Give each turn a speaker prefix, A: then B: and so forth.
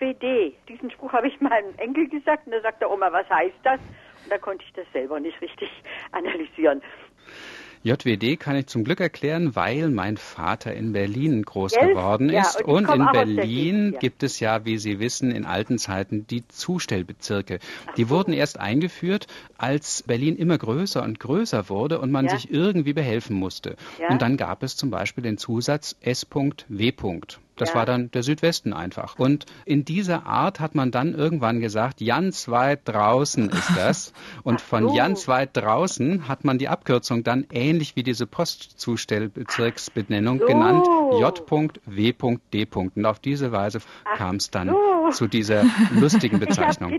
A: JWD. Diesen Spruch habe ich meinem Enkel gesagt und da sagt der Oma, was heißt das? Und da konnte ich das selber nicht richtig analysieren.
B: JWD kann ich zum Glück erklären, weil mein Vater in Berlin groß Gell? geworden ist. Ja, und, und in Berlin ja. gibt es ja, wie Sie wissen, in alten Zeiten die Zustellbezirke. Die so. wurden erst eingeführt, als Berlin immer größer und größer wurde und man ja. sich irgendwie behelfen musste. Und dann gab es zum Beispiel den Zusatz S.W. Das ja. war dann der Südwesten einfach. Und in dieser Art hat man dann irgendwann gesagt, ganz weit draußen ist das. Und von ganz weit draußen hat man die Abkürzung dann ähnlich wie diese Postzustellbezirksbenennung so. genannt J.W.D. Und auf diese Weise kam es dann so. zu dieser lustigen Bezeichnung.